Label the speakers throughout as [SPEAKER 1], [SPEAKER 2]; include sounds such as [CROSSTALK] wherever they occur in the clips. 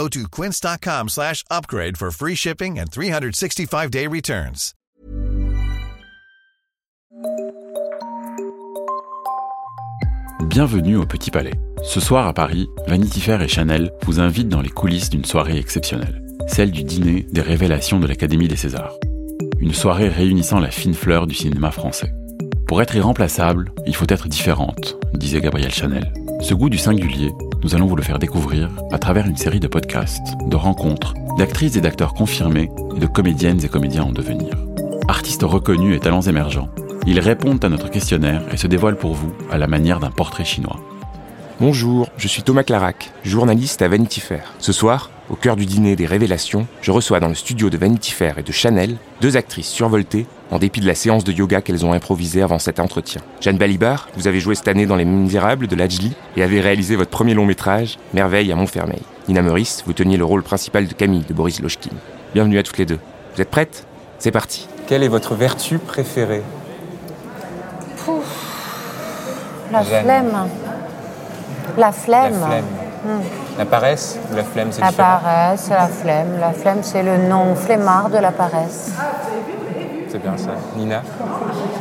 [SPEAKER 1] Go to quince.com slash upgrade for free shipping and 365-day returns.
[SPEAKER 2] Bienvenue au Petit Palais. Ce soir à Paris, Vanity Fair et Chanel vous invitent dans les coulisses d'une soirée exceptionnelle, celle du dîner des révélations de l'Académie des Césars. Une soirée réunissant la fine fleur du cinéma français. Pour être irremplaçable, il faut être différente, disait Gabrielle Chanel. Ce goût du singulier, nous allons vous le faire découvrir à travers une série de podcasts, de rencontres, d'actrices et d'acteurs confirmés et de comédiennes et comédiens en devenir. Artistes reconnus et talents émergents, ils répondent à notre questionnaire et se dévoilent pour vous à la manière d'un portrait chinois.
[SPEAKER 3] Bonjour, je suis Thomas Clarac, journaliste à Vanity Fair. Ce soir, au cœur du dîner des révélations, je reçois dans le studio de Vanity Fair et de Chanel deux actrices survoltées en dépit de la séance de yoga qu'elles ont improvisée avant cet entretien. Jeanne Balibar, vous avez joué cette année dans Les Misérables de Lajli et avez réalisé votre premier long métrage, Merveille à Montfermeil. Nina Meurice, vous teniez le rôle principal de Camille de Boris Lochkin. Bienvenue à toutes les deux. Vous êtes prêtes? C'est parti. Quelle est votre vertu préférée?
[SPEAKER 4] La
[SPEAKER 3] Jeanne.
[SPEAKER 4] flemme. La flemme.
[SPEAKER 3] La flemme.
[SPEAKER 4] Hmm.
[SPEAKER 3] La paresse ou la flemme, c'est
[SPEAKER 4] La
[SPEAKER 3] différent
[SPEAKER 4] paresse, la flemme. La flemme, c'est le nom flemmard de la paresse.
[SPEAKER 3] C'est bien ça. Nina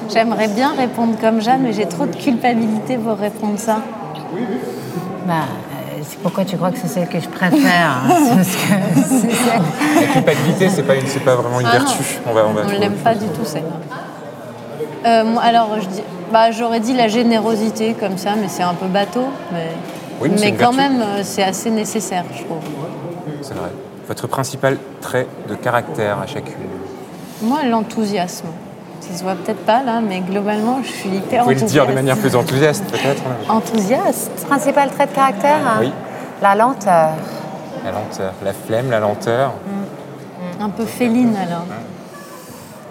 [SPEAKER 5] J'aimerais bien répondre comme Jeanne, mais j'ai trop de culpabilité pour répondre ça.
[SPEAKER 4] Bah, euh, c'est pourquoi tu crois que c'est celle que je préfère hein. C'est parce que c'est celle-
[SPEAKER 3] La culpabilité, c'est pas, une- c'est pas vraiment une
[SPEAKER 5] Ah non.
[SPEAKER 3] vertu. On va, on va
[SPEAKER 5] On
[SPEAKER 3] trouver
[SPEAKER 5] l'aime pas du tout, celle-là. Euh, alors, je dis, bah, j'aurais dit la générosité comme ça, mais c'est un peu bateau. Mais,
[SPEAKER 3] Oui, mais
[SPEAKER 5] quand même, euh, c'est assez nécessaire, je trouve.
[SPEAKER 3] C'est vrai. Votre principal trait de caractère à chacune
[SPEAKER 5] Moi, l'enthousiasme. Ça se voit peut-être pas là, mais globalement, je suis hyper
[SPEAKER 3] Vous pouvez le dire de
[SPEAKER 5] enthousiaste.
[SPEAKER 3] manière plus enthousiaste, peut-être hein.
[SPEAKER 5] Enthousiaste
[SPEAKER 4] Principal trait de caractère hein
[SPEAKER 3] Oui.
[SPEAKER 4] La lenteur.
[SPEAKER 3] La lenteur. La flemme, la lenteur.
[SPEAKER 5] Un peu féline alors.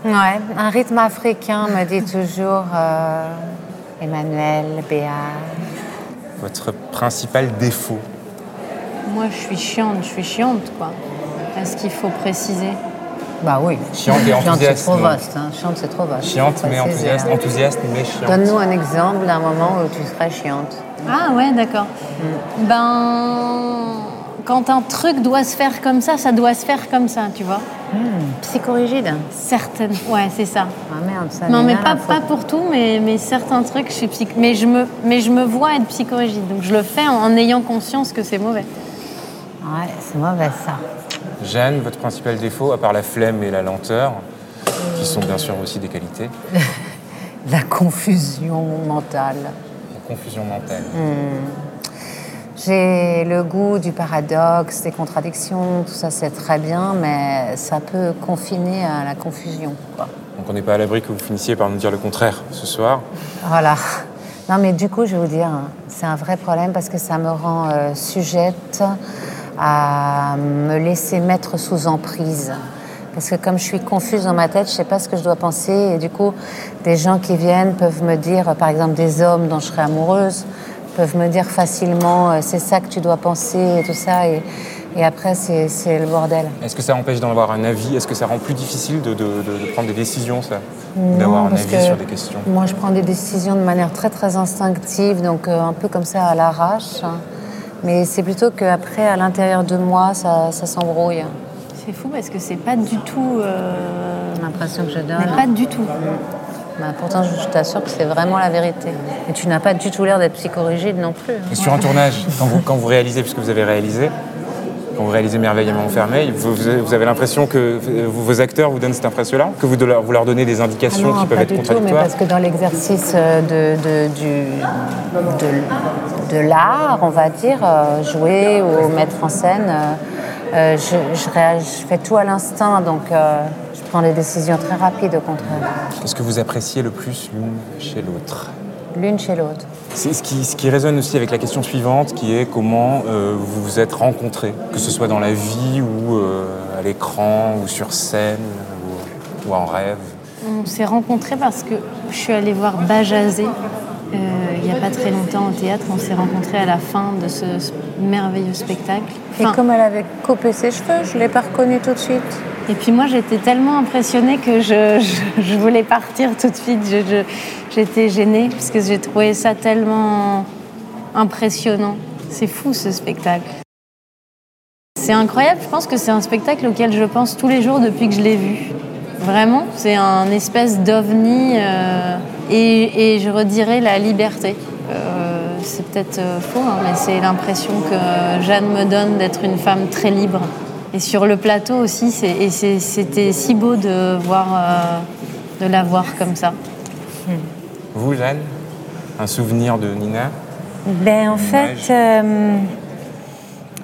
[SPEAKER 4] Ouais, un rythme africain me dit toujours euh, Emmanuel, Béa.
[SPEAKER 3] Votre principal défaut
[SPEAKER 5] Moi, je suis chiante, je suis chiante, quoi. Est-ce qu'il faut préciser
[SPEAKER 4] Bah oui.
[SPEAKER 3] Chiante et
[SPEAKER 4] Chiante, c'est
[SPEAKER 3] enthousiaste,
[SPEAKER 4] trop vaste. Hein. Chiante, c'est trop vaste.
[SPEAKER 3] Chiante mais enthousiaste.
[SPEAKER 4] hein.
[SPEAKER 3] Enthousiaste mais chiante.
[SPEAKER 4] Donne-nous un exemple d'un moment où tu serais chiante.
[SPEAKER 5] Ah ouais, d'accord. Ben, quand un truc doit se faire comme ça, ça doit se faire comme ça, tu vois.
[SPEAKER 4] Psychorigide
[SPEAKER 5] Certaines. Ouais, c'est ça.
[SPEAKER 4] Ah merde, ça
[SPEAKER 5] Non, mais pas, pas pour tout, mais, mais certains trucs, je suis psych... mais je me mais je me vois être psychorigide, donc je le fais en, en ayant conscience que c'est mauvais.
[SPEAKER 4] Ouais, c'est mauvais ça.
[SPEAKER 3] Jeanne, votre principal défaut, à part la flemme et la lenteur, qui sont bien sûr aussi des qualités, [LAUGHS]
[SPEAKER 4] La confusion mentale.
[SPEAKER 3] la confusion mentale.
[SPEAKER 4] J'ai le goût du paradoxe, des contradictions, tout ça c'est très bien, mais ça peut confiner à la confusion. quoi.
[SPEAKER 3] Donc on n'est pas à l'abri que vous finissiez par nous dire le contraire ce soir.
[SPEAKER 4] Voilà. Non, mais du coup, je vais vous dire, c'est un vrai problème parce que ça me rend euh, sujette à me laisser mettre sous emprise. Parce que comme je suis confuse dans ma tête, je ne sais pas ce que je dois penser. Et du coup, des gens qui viennent peuvent me dire, par exemple des hommes dont je serais amoureuse, peuvent me dire facilement, euh, c'est ça que tu dois penser et tout ça. Et, et après, c'est le bordel.
[SPEAKER 3] Est-ce que ça empêche d'en avoir un avis? Est-ce que ça rend plus difficile de, de- de- de prendre des décisions, ça? D'avoir un avis sur des questions
[SPEAKER 4] Moi, je prends des décisions de manière très très instinctive, donc euh, un peu comme ça à l'arrache. hein. Mais c'est plutôt qu'après, à l'intérieur de moi, ça, ça s'embrouille.
[SPEAKER 5] C'est fou parce que c'est pas du tout. euh,
[SPEAKER 4] L'impression que je donne.
[SPEAKER 5] mais pas du tout.
[SPEAKER 4] Bah, pourtant, je, t'assure que c'est vraiment la vérité. Et tu n'as pas du tout l'air d'être psychorigide non plus. hein.
[SPEAKER 3] Et sur un tournage, quand vous, quand vous réalisez, puisque vous avez réalisé, quand vous réalisez Merveille à Montfermeil, vous, vous avez- l'impression que euh, vos acteurs vous donnent cette impression-là? Que vous, de leur, vous leur donnez des
[SPEAKER 4] Ah
[SPEAKER 3] indications
[SPEAKER 4] non,
[SPEAKER 3] qui peuvent être
[SPEAKER 4] du tout, mais
[SPEAKER 3] contradictoires?
[SPEAKER 4] parce que dans l'exercice euh, de, de, du- de, de l'art, on va dire, euh, jouer ou mettre en scène, je, je réagis- je fais tout à l'instinct, donc euh, je prends des décisions très rapides au contraire,
[SPEAKER 3] Qu'est-ce que vous appréciez le plus l'une chez l'autre
[SPEAKER 4] l'une chez l'autre.
[SPEAKER 3] C'est ce qui, ce qui résonne aussi avec la question suivante, qui est comment euh, vous vous êtes rencontrés, que ce soit dans la vie ou euh, à l'écran ou sur scène. ou- ou en rêve
[SPEAKER 5] On s'est rencontrés parce que je suis allée voir Bajazé euh, il n'y a pas très longtemps au théâtre. On s'est rencontrés à la fin de ce merveilleux spectacle.
[SPEAKER 4] Et comme elle avait coupé ses cheveux, je ne l'ai pas reconnue tout de suite.
[SPEAKER 5] Et puis moi, j'étais tellement impressionnée que je, je, voulais partir tout de suite. J'étais gênée parce que j'ai trouvé ça tellement impressionnant. C'est fou ce spectacle. C'est incroyable, je pense que c'est un spectacle auquel je pense tous les jours depuis que je l'ai vu. Vraiment, c'est un espèce d'ovni euh, et, je redirais la liberté. Euh, c'est peut-être euh, faux, hein, mais c'est l'impression que Jeanne me donne d'être une femme très libre. Et sur le plateau aussi, c'était si beau de, voir, de la voir comme ça.
[SPEAKER 3] Vous, Jeanne, un souvenir de Nina?
[SPEAKER 4] Ben en fait,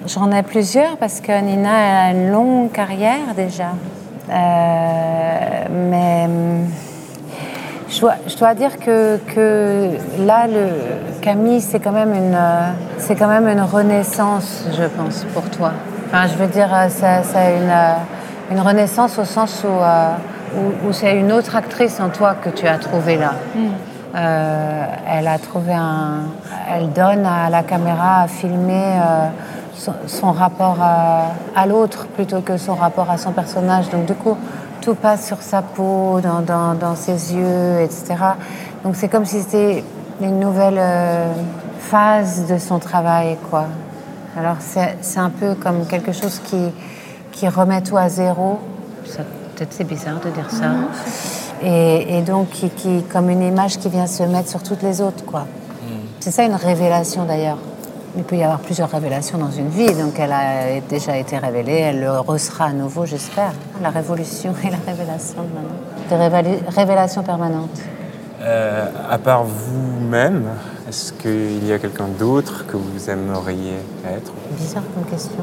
[SPEAKER 4] j'en ai plusieurs parce que Nina a une longue carrière déjà. Euh, mais je dois, je dois, dire que, que là, le, Camille, c'est quand, même une, c'est quand même une renaissance, je pense, pour toi. Enfin, je veux dire, c'est une, une renaissance au sens où, euh, où, c'est une autre actrice en toi que tu as trouvée là. Mm. Euh, elle a trouvé un. Elle donne à la caméra à filmer son, rapport à, l'autre plutôt que son rapport à son personnage. Donc du coup, tout passe sur sa peau, dans, ses yeux, etc. Donc c'est comme si c'était une nouvelle euh, phase de son travail, quoi. Alors c'est un peu comme quelque chose qui, qui remet tout à zéro. Peut-être c'est bizarre de dire ça. Et, donc qui, qui, comme une image qui vient se mettre sur toutes les autres, quoi. Mm. C'est ça une révélation d'ailleurs. Il peut y avoir plusieurs révélations dans une vie, donc elle a déjà été révélée, elle le ressera à nouveau, j'espère. La révolution et la révélation maintenant. Des révélations permanentes.
[SPEAKER 3] Euh, à part vous-même, est-ce qu'il y a quelqu'un d'autre que vous aimeriez être?
[SPEAKER 4] Bizarre comme question.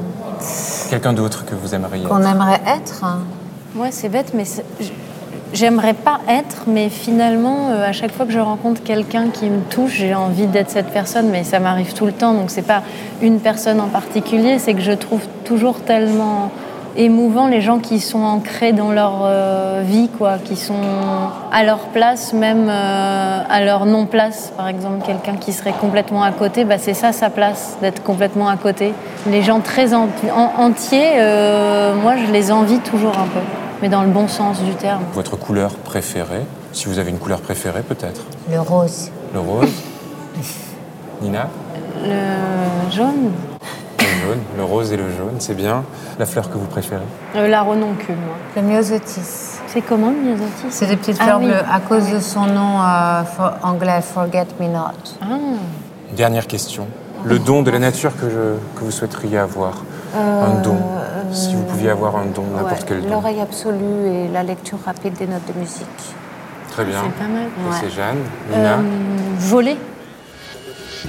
[SPEAKER 3] Quelqu'un d'autre que vous aimeriez
[SPEAKER 4] Qu'on aimerait être?
[SPEAKER 5] Ouais, c'est bête, mais J'aimerais pas être, mais finalement, euh, à chaque fois que je rencontre quelqu'un qui me touche, j'ai envie d'être cette personne, mais ça m'arrive tout le temps. Donc c'est pas une personne en particulier, c'est que je trouve toujours tellement émouvant les gens qui sont ancrés dans leur euh, vie, quoi, qui sont à leur place, même euh, à leur non-place. Par exemple, quelqu'un qui serait complètement à côté, bah, c'est ça sa place, d'être complètement à côté. Les gens très entiers, moi je les envie toujours un peu mais dans le bon sens du terme.
[SPEAKER 3] Votre couleur préférée Si vous avez une couleur préférée, peut-être?
[SPEAKER 4] Le rose.
[SPEAKER 3] Le rose [LAUGHS] Nina?
[SPEAKER 5] Le jaune.
[SPEAKER 3] Le jaune, le rose et le jaune, c'est bien. La fleur que vous préférez
[SPEAKER 5] euh, La renoncule, moi.
[SPEAKER 4] Le myosotis.
[SPEAKER 5] C'est comment le myosotis?
[SPEAKER 4] C'est des petites ah fleurs bleues, à cause de son nom euh, anglais, Forget Me Not. Ah.
[SPEAKER 3] Dernière question. Le don de la nature que, je, que vous souhaiteriez avoir Un don si vous pouviez avoir un don, n'importe quel don.
[SPEAKER 4] L'oreille absolue et la lecture rapide des notes de musique.
[SPEAKER 3] Très bien.
[SPEAKER 5] C'est pas mal.
[SPEAKER 3] C'est Jeanne. Nina euh,
[SPEAKER 5] Voler.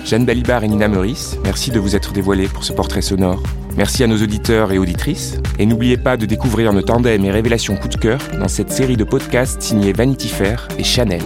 [SPEAKER 3] Jeanne Balibar et Nina Meurice, merci de vous être dévoilées pour ce portrait sonore. Merci à nos auditeurs et auditrices. Et n'oubliez pas de découvrir nos tandems et révélations coup de cœur dans cette série de podcasts signés Vanity Fair et Chanel.